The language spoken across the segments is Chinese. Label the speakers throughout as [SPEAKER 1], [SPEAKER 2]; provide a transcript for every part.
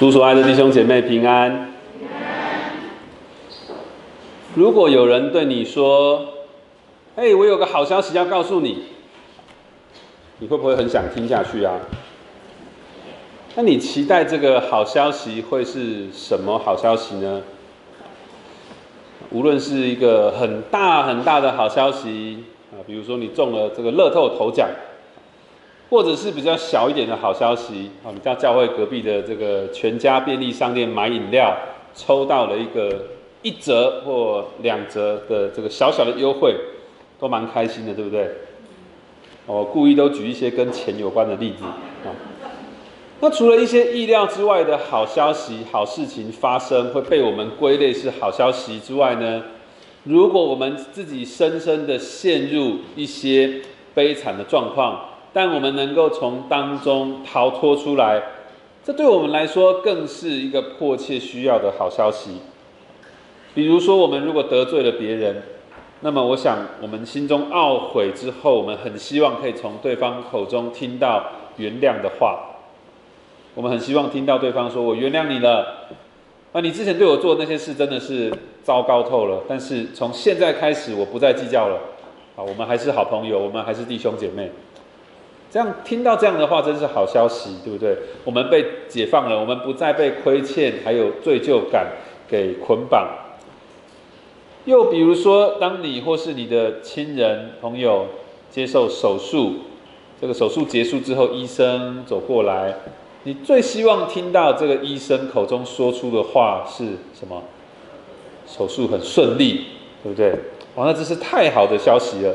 [SPEAKER 1] 主所爱的弟兄姐妹平安。如果有人对你说：“哎，我有个好消息要告诉你。”你会不会很想听下去啊？那你期待这个好消息会是什么好消息呢？无论是一个很大很大的好消息啊，比如说你中了这个乐透头奖。或者是比较小一点的好消息啊，你到教会隔壁的这个全家便利商店买饮料，抽到了一个一折或两折的这个小小的优惠，都蛮开心的，对不对？我故意都举一些跟钱有关的例子啊。那除了一些意料之外的好消息、好事情发生，会被我们归类是好消息之外呢？如果我们自己深深的陷入一些悲惨的状况，但我们能够从当中逃脱出来，这对我们来说更是一个迫切需要的好消息。比如说，我们如果得罪了别人，那么我想，我们心中懊悔之后，我们很希望可以从对方口中听到原谅的话。我们很希望听到对方说：“我原谅你了。”啊，你之前对我做的那些事真的是糟糕透了。但是从现在开始，我不再计较了。啊，我们还是好朋友，我们还是弟兄姐妹。这样听到这样的话，真是好消息，对不对？我们被解放了，我们不再被亏欠还有罪疚感给捆绑。又比如说，当你或是你的亲人朋友接受手术，这个手术结束之后，医生走过来，你最希望听到这个医生口中说出的话是什么？手术很顺利，对不对？哇，那真是太好的消息了。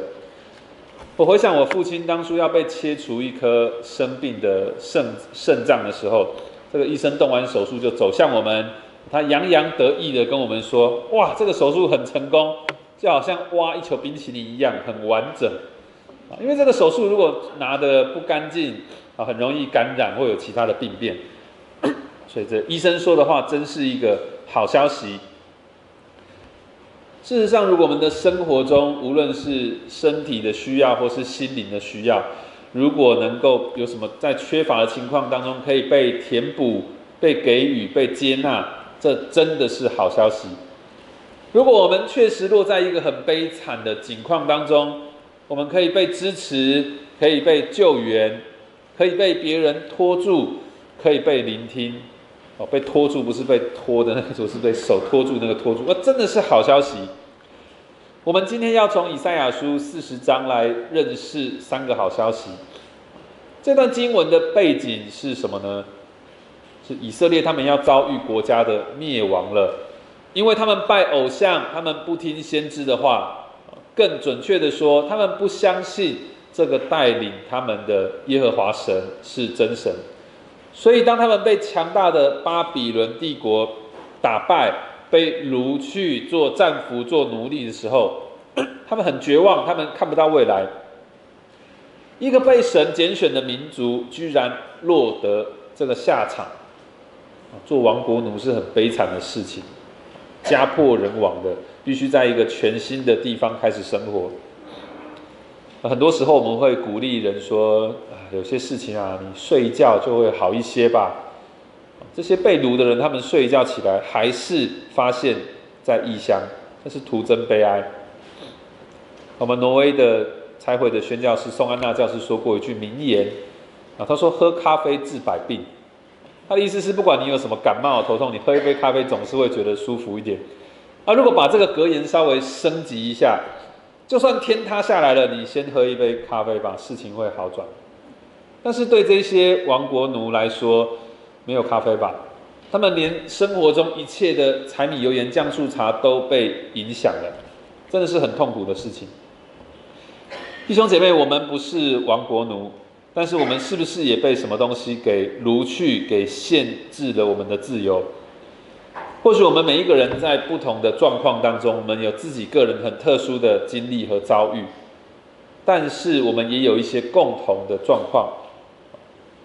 [SPEAKER 1] 我回想我父亲当初要被切除一颗生病的肾肾脏的时候，这个医生动完手术就走向我们，他洋洋得意的跟我们说：“哇，这个手术很成功，就好像挖一球冰淇淋一样，很完整。啊，因为这个手术如果拿的不干净啊，很容易感染或有其他的病变。所以这医生说的话真是一个好消息。”事实上，如果我们的生活中，无论是身体的需要或是心灵的需要，如果能够有什么在缺乏的情况当中可以被填补、被给予、被接纳，这真的是好消息。如果我们确实落在一个很悲惨的境况当中，我们可以被支持，可以被救援，可以被别人拖住，可以被聆听。哦，被拖住不是被拖的那个时是被手拖住那个拖住，那真的是好消息。我们今天要从以赛亚书四十章来认识三个好消息。这段经文的背景是什么呢？是以色列他们要遭遇国家的灭亡了，因为他们拜偶像，他们不听先知的话。更准确的说，他们不相信这个带领他们的耶和华神是真神。所以，当他们被强大的巴比伦帝国打败，被掳去做战俘、做奴隶的时候，他们很绝望，他们看不到未来。一个被神拣选的民族，居然落得这个下场。做亡国奴是很悲惨的事情，家破人亡的，必须在一个全新的地方开始生活。很多时候，我们会鼓励人说。有些事情啊，你睡一觉就会好一些吧。这些被掳的人，他们睡一觉起来，还是发现在异乡，那是徒增悲哀。我们挪威的拆毁的宣教师宋安娜教师说过一句名言啊，他说：“喝咖啡治百病。”他的意思是，不管你有什么感冒、头痛，你喝一杯咖啡总是会觉得舒服一点。啊，如果把这个格言稍微升级一下，就算天塌下来了，你先喝一杯咖啡吧，事情会好转。但是对这些亡国奴来说，没有咖啡吧？他们连生活中一切的柴米油盐酱醋茶都被影响了，真的是很痛苦的事情。弟兄姐妹，我们不是亡国奴，但是我们是不是也被什么东西给掳去、给限制了我们的自由？或许我们每一个人在不同的状况当中，我们有自己个人很特殊的经历和遭遇，但是我们也有一些共同的状况。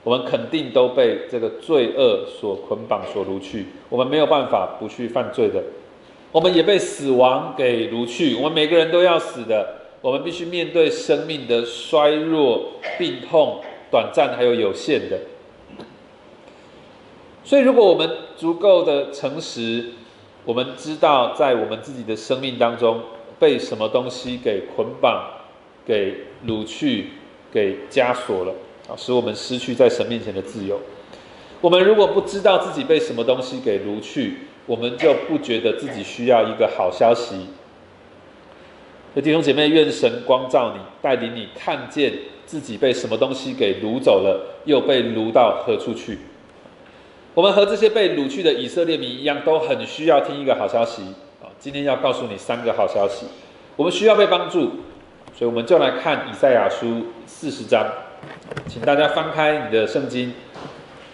[SPEAKER 1] 我们肯定都被这个罪恶所捆绑、所掳去，我们没有办法不去犯罪的。我们也被死亡给掳去，我们每个人都要死的。我们必须面对生命的衰弱、病痛、短暂还有有限的。所以，如果我们足够的诚实，我们知道在我们自己的生命当中被什么东西给捆绑、给掳去、给枷锁了啊，使我们失去在神面前的自由。我们如果不知道自己被什么东西给掳去，我们就不觉得自己需要一个好消息。所以弟兄姐妹，愿神光照你，带领你看见自己被什么东西给掳走了，又被掳到何处去。我们和这些被掳去的以色列民一样，都很需要听一个好消息啊！今天要告诉你三个好消息。我们需要被帮助，所以我们就来看以赛亚书四十章，请大家翻开你的圣经，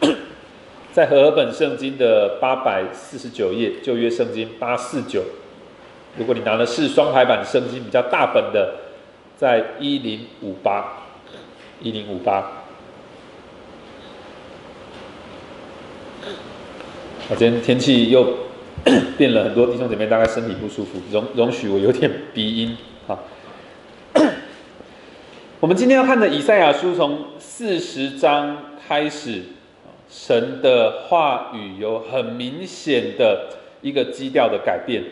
[SPEAKER 1] 在和合本圣经的八百四十九页，旧约圣经八四九。如果你拿的是双排版圣经，比较大本的，在一零五八一零五八。啊，今天天气又 变了很多，弟兄姐妹大概身体不舒服，容容许我有点鼻音好。我们今天要看的以赛亚书从四十章开始，神的话语有很明显的一个基调的改变。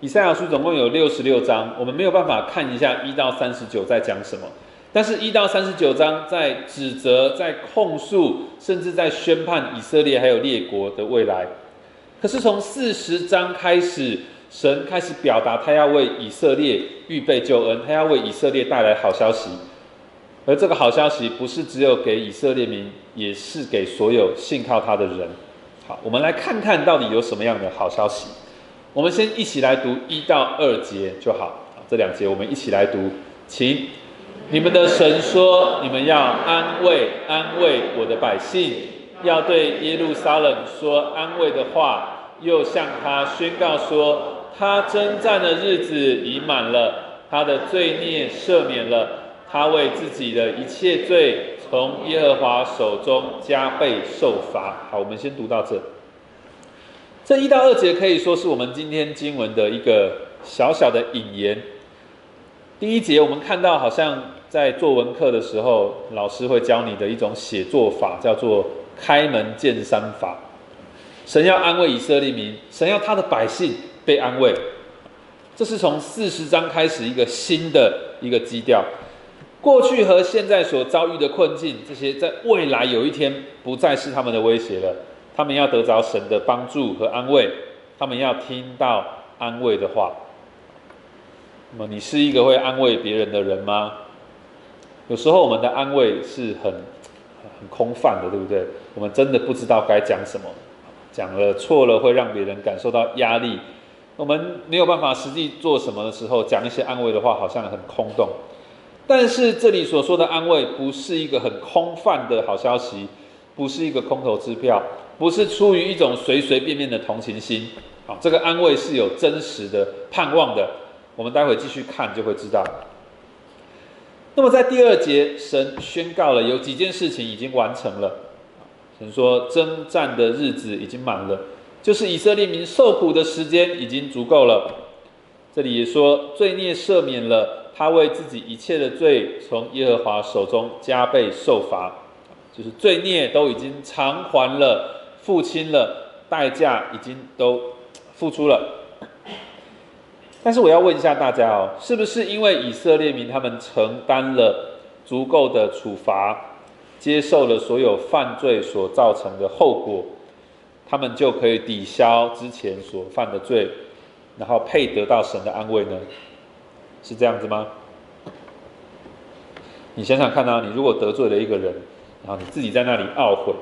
[SPEAKER 1] 以赛亚书总共有六十六章，我们没有办法看一下一到三十九在讲什么。但是，一到三十九章在指责、在控诉，甚至在宣判以色列还有列国的未来。可是，从四十章开始，神开始表达他要为以色列预备救恩，他要为以色列带来好消息。而这个好消息不是只有给以色列民，也是给所有信靠他的人。好，我们来看看到底有什么样的好消息。我们先一起来读一到二节就好。这两节我们一起来读，请。你们的神说：“你们要安慰安慰我的百姓，要对耶路撒冷说安慰的话，又向他宣告说：他征战的日子已满了，他的罪孽赦免了，他为自己的一切罪从耶和华手中加倍受罚。”好，我们先读到这。这一到二节可以说是我们今天经文的一个小小的引言。第一节我们看到好像。在作文课的时候，老师会教你的一种写作法，叫做“开门见山法”。神要安慰以色列民，神要他的百姓被安慰。这是从四十章开始一个新的一个基调。过去和现在所遭遇的困境，这些在未来有一天不再是他们的威胁了。他们要得着神的帮助和安慰，他们要听到安慰的话。那么，你是一个会安慰别人的人吗？有时候我们的安慰是很很空泛的，对不对？我们真的不知道该讲什么，讲了错了会让别人感受到压力。我们没有办法实际做什么的时候，讲一些安慰的话好像很空洞。但是这里所说的安慰，不是一个很空泛的好消息，不是一个空头支票，不是出于一种随随便便的同情心。好，这个安慰是有真实的盼望的。我们待会继续看就会知道。那么在第二节，神宣告了有几件事情已经完成了。神说征战的日子已经满了，就是以色列民受苦的时间已经足够了。这里也说罪孽赦免了，他为自己一切的罪从耶和华手中加倍受罚，就是罪孽都已经偿还了，付清了，代价已经都付出了。但是我要问一下大家哦，是不是因为以色列民他们承担了足够的处罚，接受了所有犯罪所造成的后果，他们就可以抵消之前所犯的罪，然后配得到神的安慰呢？是这样子吗？你想想看啊，你如果得罪了一个人，然后你自己在那里懊悔，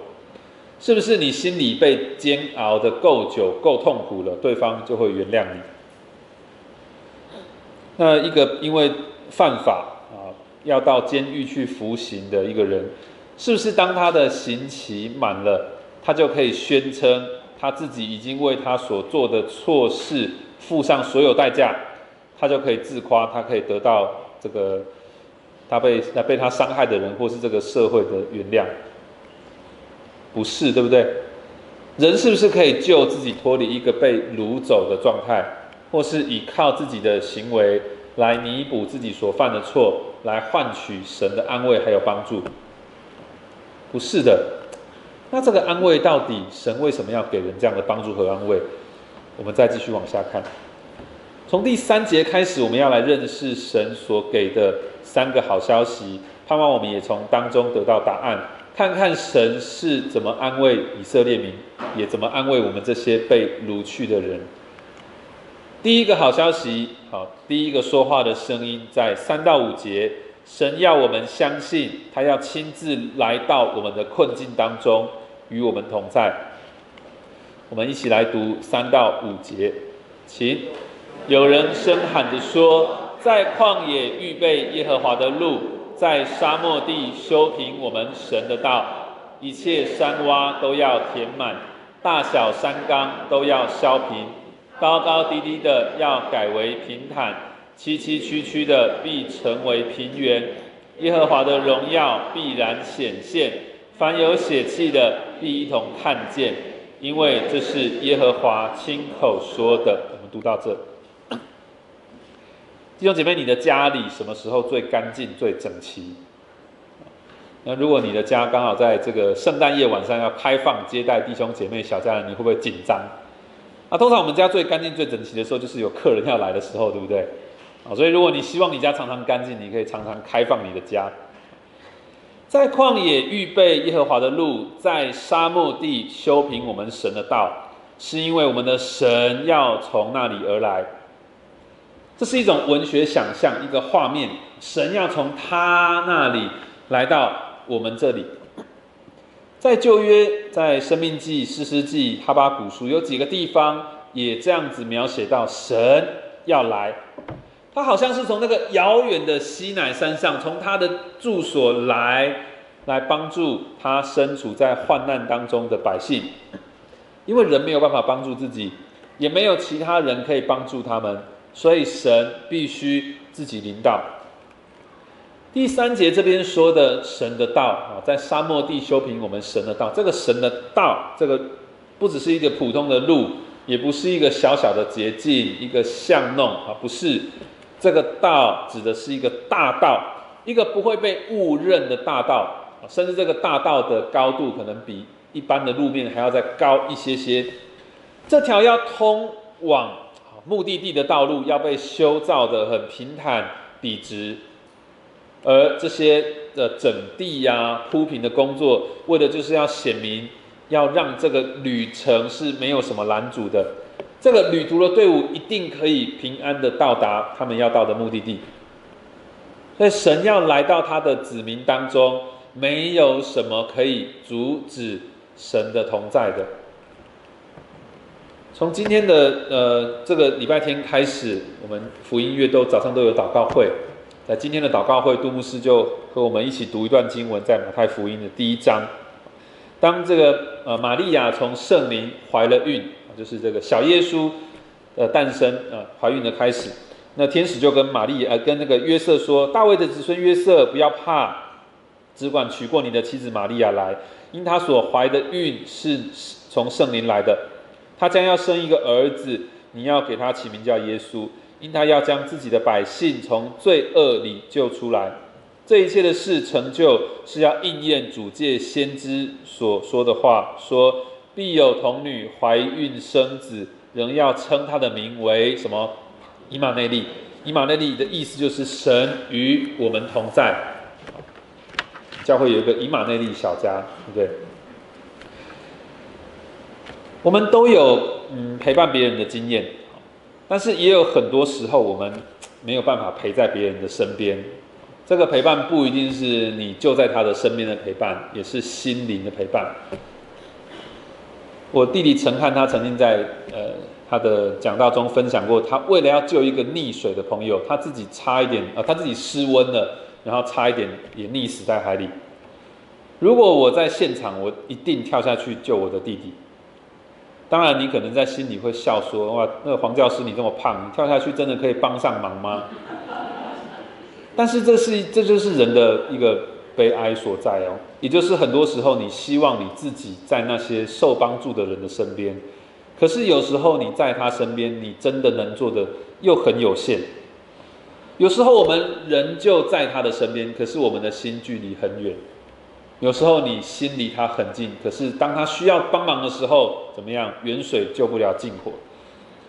[SPEAKER 1] 是不是你心里被煎熬的够久、够痛苦了，对方就会原谅你？那一个因为犯法啊，要到监狱去服刑的一个人，是不是当他的刑期满了，他就可以宣称他自己已经为他所做的错事付上所有代价，他就可以自夸，他可以得到这个他被那被他伤害的人或是这个社会的原谅？不是，对不对？人是不是可以救自己脱离一个被掳走的状态？或是依靠自己的行为来弥补自己所犯的错，来换取神的安慰还有帮助，不是的。那这个安慰到底神为什么要给人这样的帮助和安慰？我们再继续往下看，从第三节开始，我们要来认识神所给的三个好消息，盼望我们也从当中得到答案，看看神是怎么安慰以色列民，也怎么安慰我们这些被掳去的人。第一个好消息，好，第一个说话的声音在三到五节，神要我们相信，他要亲自来到我们的困境当中，与我们同在。我们一起来读三到五节，请有人声喊着说，在旷野预备耶和华的路，在沙漠地修平我们神的道，一切山洼都要填满，大小山冈都要削平，高高低低的要改为平坦，崎崎岖岖的必成为平原，耶和华的荣耀必然显现，凡有血气的必一同看见。因为这是耶和华亲口说的。我们读到这，弟兄姐妹，你的家里什么时候最干净、最整齐？那如果你的家刚好在这个圣诞夜晚上要开放接待弟兄姐妹、小家人，你会不会紧张？那通常我们家最干净、最整齐的时候，就是有客人要来的时候，对不对？啊，所以如果你希望你家常常干净，你可以常常开放你的家。在旷野预备耶和华的路，在沙漠地修平我们神的道，是因为我们的神要从那里而来。这是一种文学想象，一个画面，神要从他那里来到我们这里。在旧约，在生命记、诗诗记、哈巴古书，有几个地方也这样子描写到神要来。他好像是从那个遥远的西乃山上，从他的住所来，来帮助他身处在患难当中的百姓。因为人没有办法帮助自己，也没有其他人可以帮助他们，所以神必须自己领导。第三节这边说的神的道啊，在沙漠地修平我们神的道。这个神的道，这个不只是一个普通的路，也不是一个小小的捷径，一个巷弄啊，不是。这个道指的是一个大道，一个不会被误认的大道，甚至这个大道的高度可能比一般的路面还要再高一些些。这条要通往目的地的道路要被修造的很平坦笔直，而这些的整地呀、铺平的工作，为的就是要显明，要让这个旅程是没有什么拦阻的。这个旅途的队伍一定可以平安的到达他们要到的目的地。所以神要来到他的子民当中，没有什么可以阻止神的同在的。从今天的呃这个礼拜天开始，我们福音乐都早上都有祷告会。在今天的祷告会，杜牧师就和我们一起读一段经文，在马太福音的第一章。当这个呃玛利亚从圣灵怀了孕。就是这个小耶稣的诞生啊，怀孕的开始。那天使就跟玛丽呃，跟那个约瑟说：“大卫的子孙约瑟，不要怕，只管娶过你的妻子玛利亚来，因他所怀的孕是从圣灵来的。他将要生一个儿子，你要给他起名叫耶稣，因他要将自己的百姓从罪恶里救出来。这一切的事成就，是要应验主借先知所说的话，说。”必有童女怀孕生子，仍要称他的名为什么？以马内利。以马内利的意思就是神与我们同在。教会有一个以马内利小家，对不对？我们都有嗯陪伴别人的经验，但是也有很多时候我们没有办法陪在别人的身边。这个陪伴不一定是你就在他的身边的陪伴，也是心灵的陪伴。我弟弟陈汉，他曾经在呃他的讲道中分享过，他为了要救一个溺水的朋友，他自己差一点啊，他自己失温了，然后差一点也溺死在海里。如果我在现场，我一定跳下去救我的弟弟。当然，你可能在心里会笑说：“哇，那个黄教师你这么胖，你跳下去真的可以帮上忙吗？”但是这是这就是人的一个。悲哀所在哦，也就是很多时候你希望你自己在那些受帮助的人的身边，可是有时候你在他身边，你真的能做的又很有限。有时候我们人就在他的身边，可是我们的心距离很远。有时候你心离他很近，可是当他需要帮忙的时候，怎么样？远水救不了近火。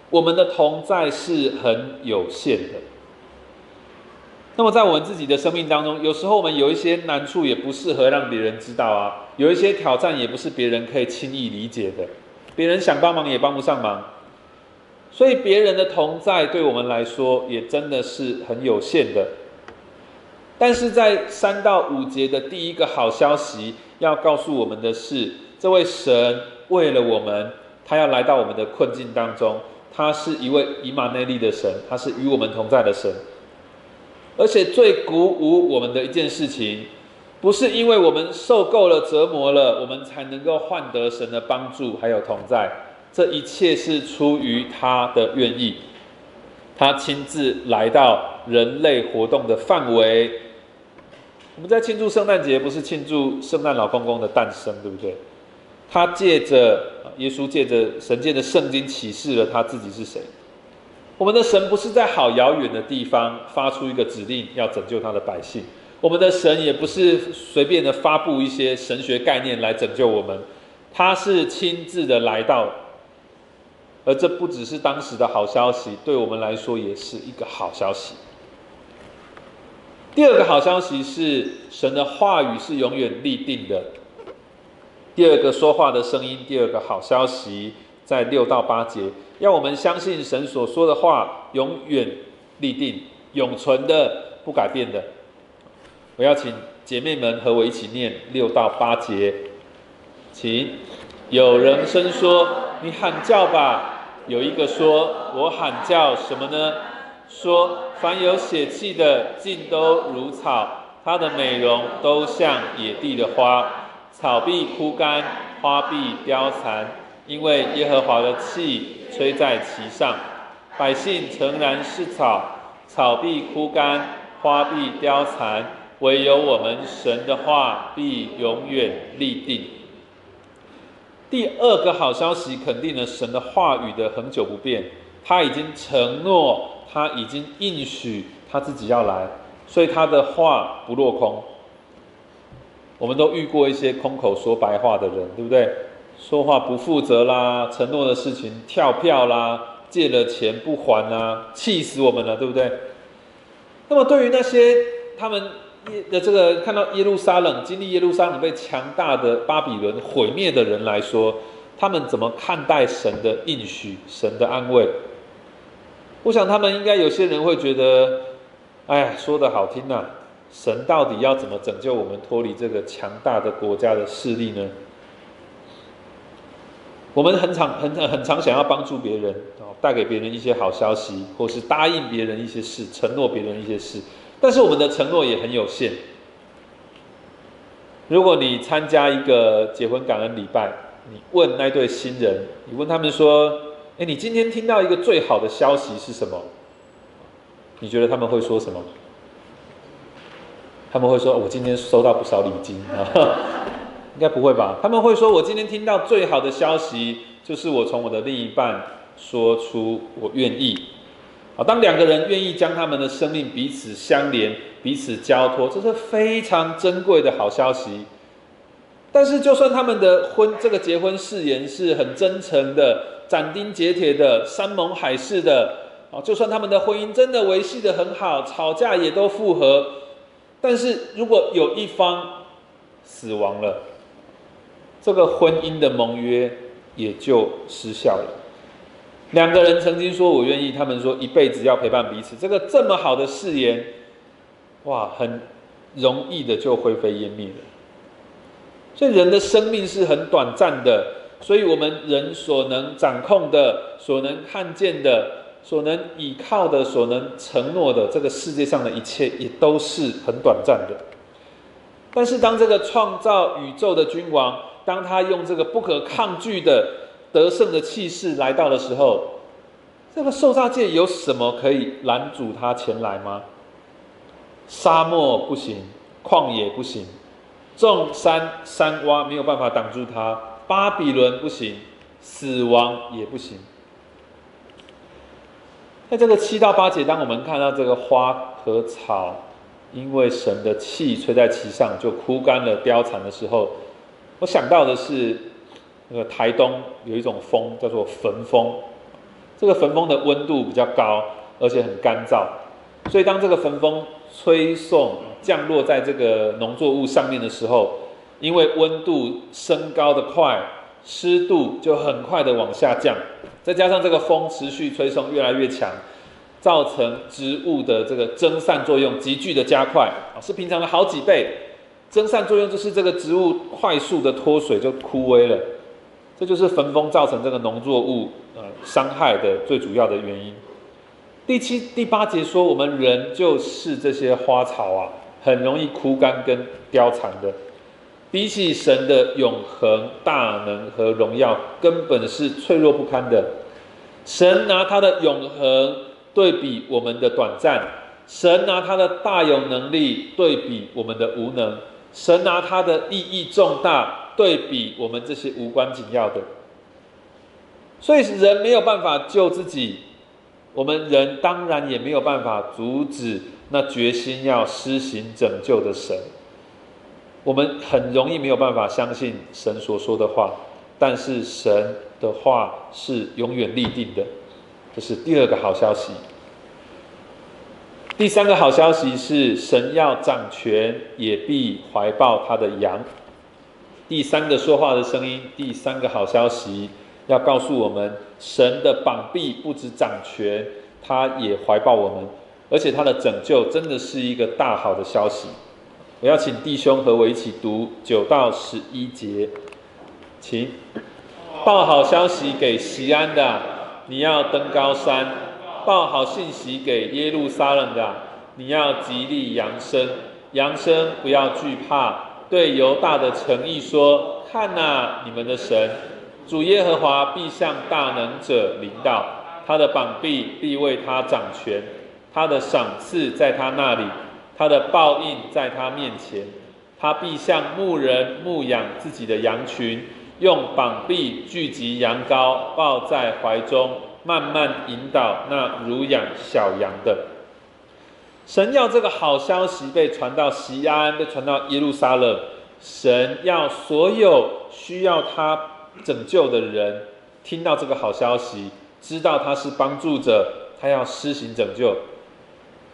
[SPEAKER 1] 我们的同在是很有限的。那么在我们自己的生命当中，有时候我们有一些难处，也不适合让别人知道啊；有一些挑战，也不是别人可以轻易理解的。别人想帮忙也帮不上忙，所以别人的同在对我们来说，也真的是很有限的。但是在三到五节的第一个好消息，要告诉我们的是，这位神为了我们，他要来到我们的困境当中，他是一位以马内利的神，他是与我们同在的神。而且最鼓舞我们的一件事情，不是因为我们受够了折磨了，我们才能够换得神的帮助还有同在，这一切是出于他的愿意，他亲自来到人类活动的范围。我们在庆祝圣诞节，不是庆祝圣诞老公公的诞生，对不对？他借着耶稣，借着神借的圣经启示了他自己是谁。我们的神不是在好遥远的地方发出一个指令要拯救他的百姓，我们的神也不是随便的发布一些神学概念来拯救我们，他是亲自的来到，而这不只是当时的好消息，对我们来说也是一个好消息。第二个好消息是，神的话语是永远立定的。第二个说话的声音，第二个好消息，在六到八节，要我们相信神所说的话永远立定、永存的、不改变的。我要请姐妹们和我一起念六到八节，请。有人声说：“你喊叫吧。”有一个说：“我喊叫什么呢？”说。凡有血气的，尽都如草，它的美容都像野地的花，草必枯干，花必凋残，因为耶和华的气吹在其上。百姓诚然是草，草必枯干，花必凋残，唯有我们神的话必永远立定。第二个好消息，肯定了神的话语的恒久不变，他已经承诺。他已经应许他自己要来，所以他的话不落空。我们都遇过一些空口说白话的人，对不对？说话不负责啦，承诺的事情跳票啦，借了钱不还啦，气死我们了，对不对？那么对于那些他们耶的这个看到耶路撒冷经历耶路撒冷被强大的巴比伦毁灭的人来说，他们怎么看待神的应许、神的安慰？我想他们应该有些人会觉得，哎呀，说的好听呐，神到底要怎么拯救我们脱离这个强大的国家的势力呢？我们很常很很常想要帮助别人哦，带给别人一些好消息，或是答应别人一些事，承诺别人一些事，但是我们的承诺也很有限。如果你参加一个结婚感恩礼拜，你问那对新人，你问他们说。哎，你今天听到一个最好的消息是什么？你觉得他们会说什么？他们会说：“我今天收到不少礼金啊。”应该不会吧？他们会说：“我今天听到最好的消息，就是我从我的另一半说出我愿意。”啊，当两个人愿意将他们的生命彼此相连、彼此交托，这是非常珍贵的好消息。但是，就算他们的婚这个结婚誓言是很真诚的。斩钉截铁的、山盟海誓的，啊，就算他们的婚姻真的维系的很好，吵架也都复合，但是如果有一方死亡了，这个婚姻的盟约也就失效了。两个人曾经说我愿意，他们说一辈子要陪伴彼此，这个这么好的誓言，哇，很容易的就灰飞烟灭了。所以人的生命是很短暂的。所以，我们人所能掌控的、所能看见的、所能依靠的、所能承诺的，这个世界上的一切，也都是很短暂的。但是，当这个创造宇宙的君王，当他用这个不可抗拒的得胜的气势来到的时候，这个受造界有什么可以拦阻他前来吗？沙漠不行，旷野不行，众山山洼没有办法挡住他。巴比伦不行，死亡也不行。在这个七到八节，当我们看到这个花和草因为神的气吹在其上就枯干了凋残的时候，我想到的是，那个台东有一种风叫做焚风，这个焚风的温度比较高，而且很干燥，所以当这个焚风吹送降落在这个农作物上面的时候，因为温度升高的快，湿度就很快的往下降，再加上这个风持续吹送越来越强。造成植物的这个蒸散作用急剧的加快，是平常的好几倍。蒸散作用就是这个植物快速的脱水就枯萎了，这就是焚风造成这个农作物呃伤害的最主要的原因。第七、第八节说，我们人就是这些花草啊，很容易枯干跟凋残的。比起神的永恒大能和荣耀，根本是脆弱不堪的。神拿他的永恒。对比我们的短暂，神拿他的大有能力对比我们的无能，神拿他的意义重大对比我们这些无关紧要的，所以人没有办法救自己，我们人当然也没有办法阻止那决心要施行拯救的神，我们很容易没有办法相信神所说的话，但是神的话是永远立定的。这是第二个好消息。第三个好消息是，神要掌权，也必怀抱他的羊。第三个说话的声音，第三个好消息要告诉我们，神的膀臂不止掌权，他也怀抱我们，而且他的拯救真的是一个大好的消息。我要请弟兄和我一起读九到十一节，请报好消息给西安的。你要登高山，报好信息给耶路撒冷的。你要极力扬声，扬声不要惧怕。对犹大的诚意说：看呐，你们的神，主耶和华必向大能者领导，他的膀臂必为他掌权，他的赏赐在他那里，他的报应在他面前。他必向牧人牧养自己的羊群。用膀臂聚集羊羔，抱在怀中，慢慢引导那乳养小羊的。神要这个好消息被传到西安，被传到耶路撒冷。神要所有需要他拯救的人听到这个好消息，知道他是帮助者，他要施行拯救。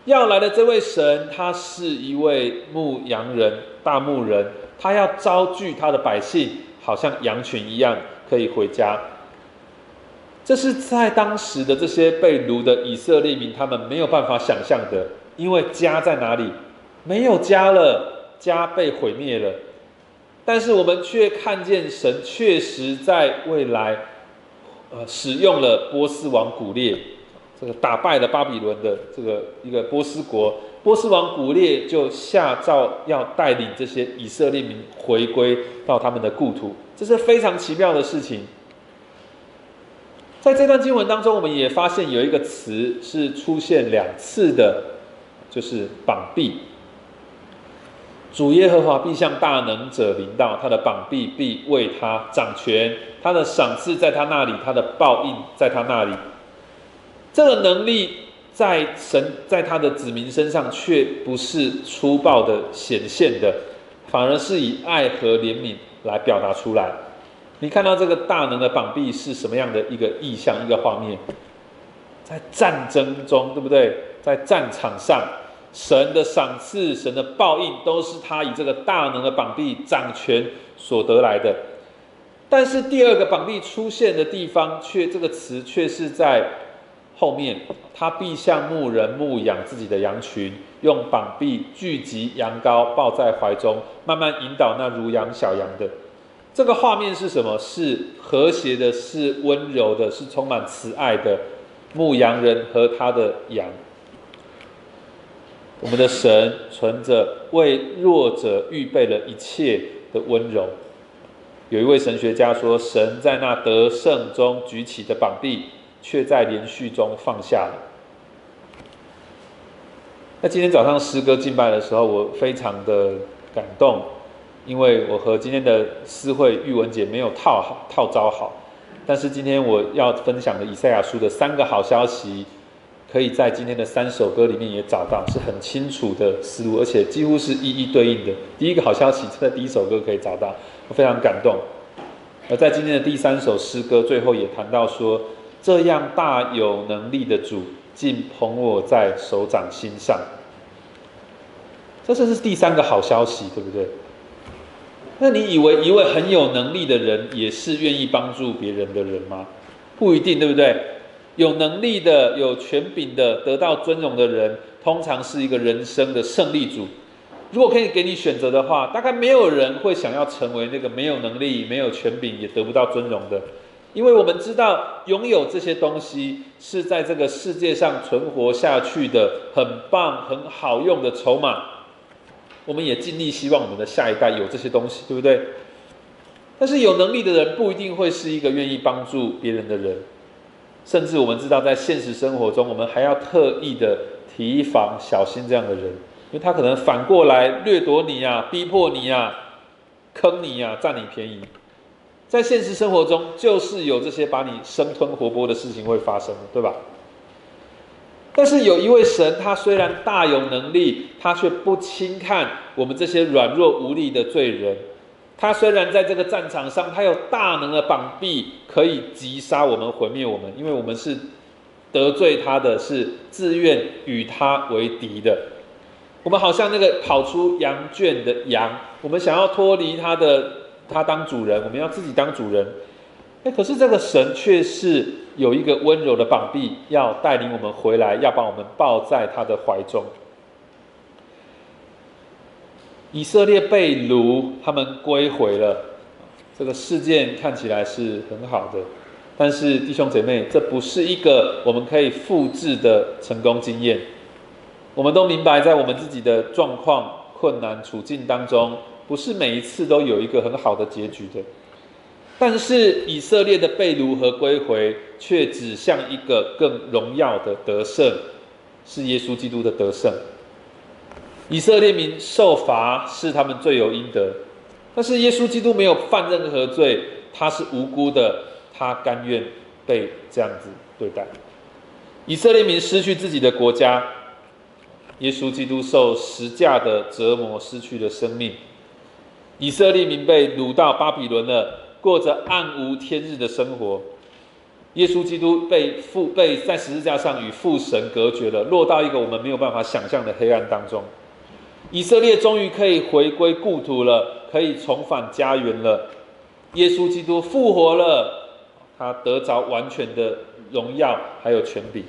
[SPEAKER 1] 要来的这位神，他是一位牧羊人、大牧人，他要招聚他的百姓。好像羊群一样可以回家，这是在当时的这些被掳的以色列民，他们没有办法想象的。因为家在哪里？没有家了，家被毁灭了。但是我们却看见神确实在未来，呃，使用了波斯王古列，这个打败了巴比伦的这个一个波斯国。波斯王古列就下诏要带领这些以色列民回归到他们的故土，这是非常奇妙的事情。在这段经文当中，我们也发现有一个词是出现两次的，就是膀臂。主耶和华必向大能者临到，他的膀臂必为他掌权，他的赏赐在他那里，他的报应在他那里。这个能力。在神在他的子民身上，却不是粗暴的显现的，反而是以爱和怜悯来表达出来。你看到这个大能的膀臂是什么样的一个意象、一个画面？在战争中，对不对？在战场上，神的赏赐、神的报应，都是他以这个大能的膀臂掌权所得来的。但是第二个膀臂出现的地方，却这个词却是在。后面，他必向牧人牧养自己的羊群，用膀臂聚集羊羔，抱在怀中，慢慢引导那如羊小羊的。这个画面是什么？是和谐的，是温柔的，是充满慈爱的牧羊人和他的羊。我们的神存着为弱者预备了一切的温柔。有一位神学家说，神在那得胜中举起的膀臂。却在连续中放下了。那今天早上诗歌敬拜的时候，我非常的感动，因为我和今天的诗会玉文姐没有套好套招好，但是今天我要分享的以赛亚书的三个好消息，可以在今天的三首歌里面也找到，是很清楚的思路，而且几乎是一一对应的。第一个好消息，在第一首歌可以找到，我非常感动。而在今天的第三首诗歌最后也谈到说，这样大有能力的主，竟捧我在手掌心上。这这是第三个好消息，对不对？那你以为一位很有能力的人也是愿意帮助别人的人吗？不一定，对不对？有能力的、有权柄的、得到尊荣的人，通常是一个人生的胜利组。如果可以给你选择的话，大概没有人会想要成为那个没有能力、没有权柄也得不到尊荣的，因为我们知道，拥有这些东西是在这个世界上存活下去的很棒、很好用的筹码。我们也尽力希望我们的下一代有这些东西，对不对？但是有能力的人不一定会是一个愿意帮助别人的人。甚至我们知道，在现实生活中，我们还要特意的提防、小心这样的人，因为他可能反过来掠夺你呀、逼迫你呀、坑你呀、占你便宜。在现实生活中，就是有这些把你生吞活剥的事情会发生，对吧？但是有一位神，他虽然大有能力，他却不轻看我们这些软弱无力的罪人。他虽然在这个战场上，他有大能的膀臂可以击杀我们、毁灭我们，因为我们是得罪他的，是自愿与他为敌的。我们好像那个跑出羊圈的羊，我们想要脱离他的，他当主人，我们要自己当主人。哎，可是这个神却是有一个温柔的膀臂，要带领我们回来，要把我们抱在他的怀中。以色列被掳，他们归回了。这个事件看起来是很好的，但是弟兄姐妹，这不是一个我们可以复制的成功经验。我们都明白，在我们自己的状况、困难处境当中，不是每一次都有一个很好的结局的。但是以色列的被掳和归回，却指向一个更荣耀的得胜，是耶稣基督的得胜。以色列民受罚是他们罪有应得，但是耶稣基督没有犯任何罪，他是无辜的，他甘愿被这样子对待。以色列民失去自己的国家，耶稣基督受十架的折磨，失去了生命。以色列民被掳到巴比伦了，过着暗无天日的生活。耶稣基督被父被在十字架上与父神隔绝了，落到一个我们没有办法想象的黑暗当中。以色列终于可以回归故土了，可以重返家园了。耶稣基督复活了，他得着完全的荣耀还有权柄。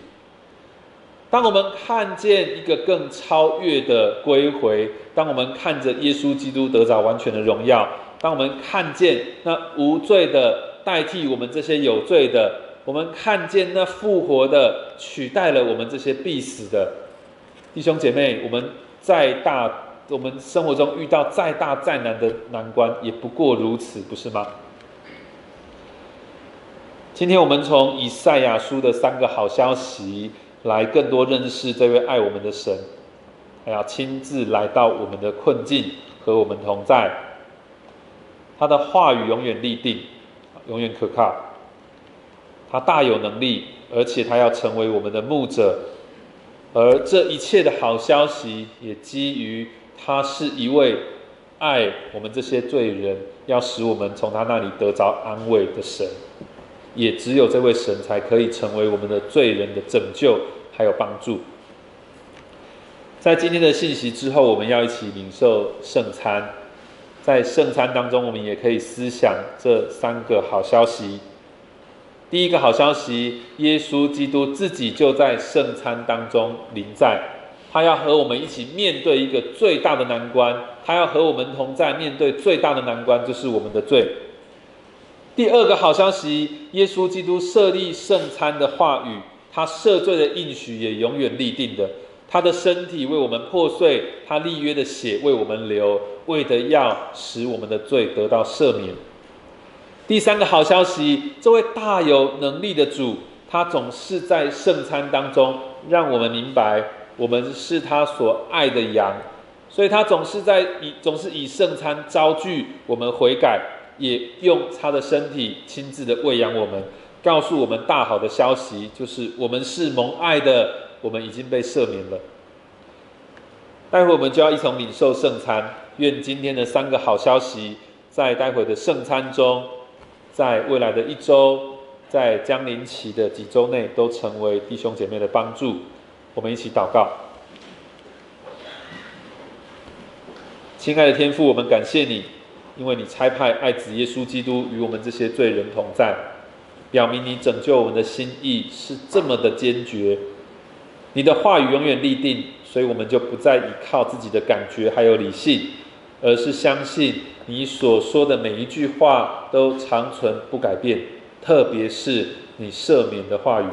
[SPEAKER 1] 当我们看见一个更超越的归回，当我们看着耶稣基督得着完全的荣耀，当我们看见那无罪的代替我们这些有罪的，我们看见那复活的取代了我们这些必死的弟兄姐妹，我们。再大，我们生活中遇到再大再难的难关，也不过如此，不是吗？今天我们从以赛亚书的三个好消息，来更多认识这位爱我们的神，还要亲自来到我们的困境，和我们同在。他的话语永远立定，永远可靠。他大有能力，而且他要成为我们的牧者。而这一切的好消息，也基于他是一位爱我们这些罪人，要使我们从他那里得着安慰的神。也只有这位神，才可以成为我们的罪人的拯救，还有帮助。在今天的信息之后，我们要一起领受圣餐。在圣餐当中，我们也可以思想这三个好消息。第一个好消息，耶稣基督自己就在圣餐当中临在，他要和我们一起面对一个最大的难关，他要和我们同在面对最大的难关，就是我们的罪。第二个好消息，耶稣基督设立圣餐的话语，他赦罪的应许也永远立定的，他的身体为我们破碎，他立约的血为我们流，为的要使我们的罪得到赦免。第三个好消息，这位大有能力的主，他总是在圣餐当中让我们明白，我们是他所爱的羊，所以他总是在以总是以圣餐招聚我们悔改，也用他的身体亲自的喂养我们，告诉我们大好的消息，就是我们是蒙爱的，我们已经被赦免了。待会我们就要一同领受圣餐，愿今天的三个好消息，在待会的圣餐中，在未来的一周，在将临期的几周内，都成为弟兄姐妹的帮助。我们一起祷告，亲爱的天父，我们感谢你，因为你差派爱子耶稣基督与我们这些罪人同在，表明你拯救我们的心意是这么的坚决。你的话语永远立定。所以我们就不再依靠自己的感觉还有理性，而是相信你所说的每一句话都长存不改变，特别是你赦免的话语。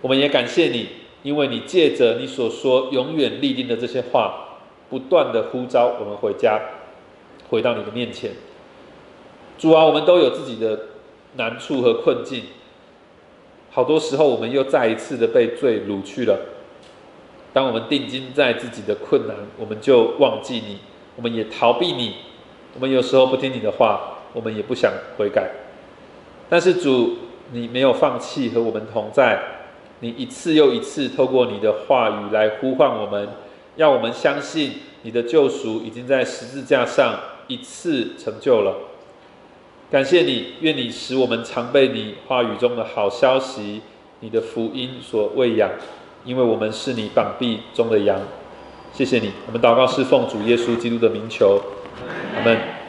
[SPEAKER 1] 我们也感谢你，因为你借着你所说永远立定的这些话，不断的呼召我们回家，回到你的面前。主啊，我们都有自己的难处和困境，好多时候我们又再一次的被罪掳去了。当我们定睛在自己的困难，我们就忘记你，我们也逃避你，我们有时候不听你的话，我们也不想悔改。但是主，你没有放弃和我们同在，你一次又一次透过你的话语来呼唤我们，让我们相信你的救赎已经在十字架上一次成就了。感谢你，愿你使我们常被你话语中的好消息、你的福音所喂养。因为我们是你膀臂中的羊，谢谢你。我们祷告是奉主耶稣基督的名求，阿门。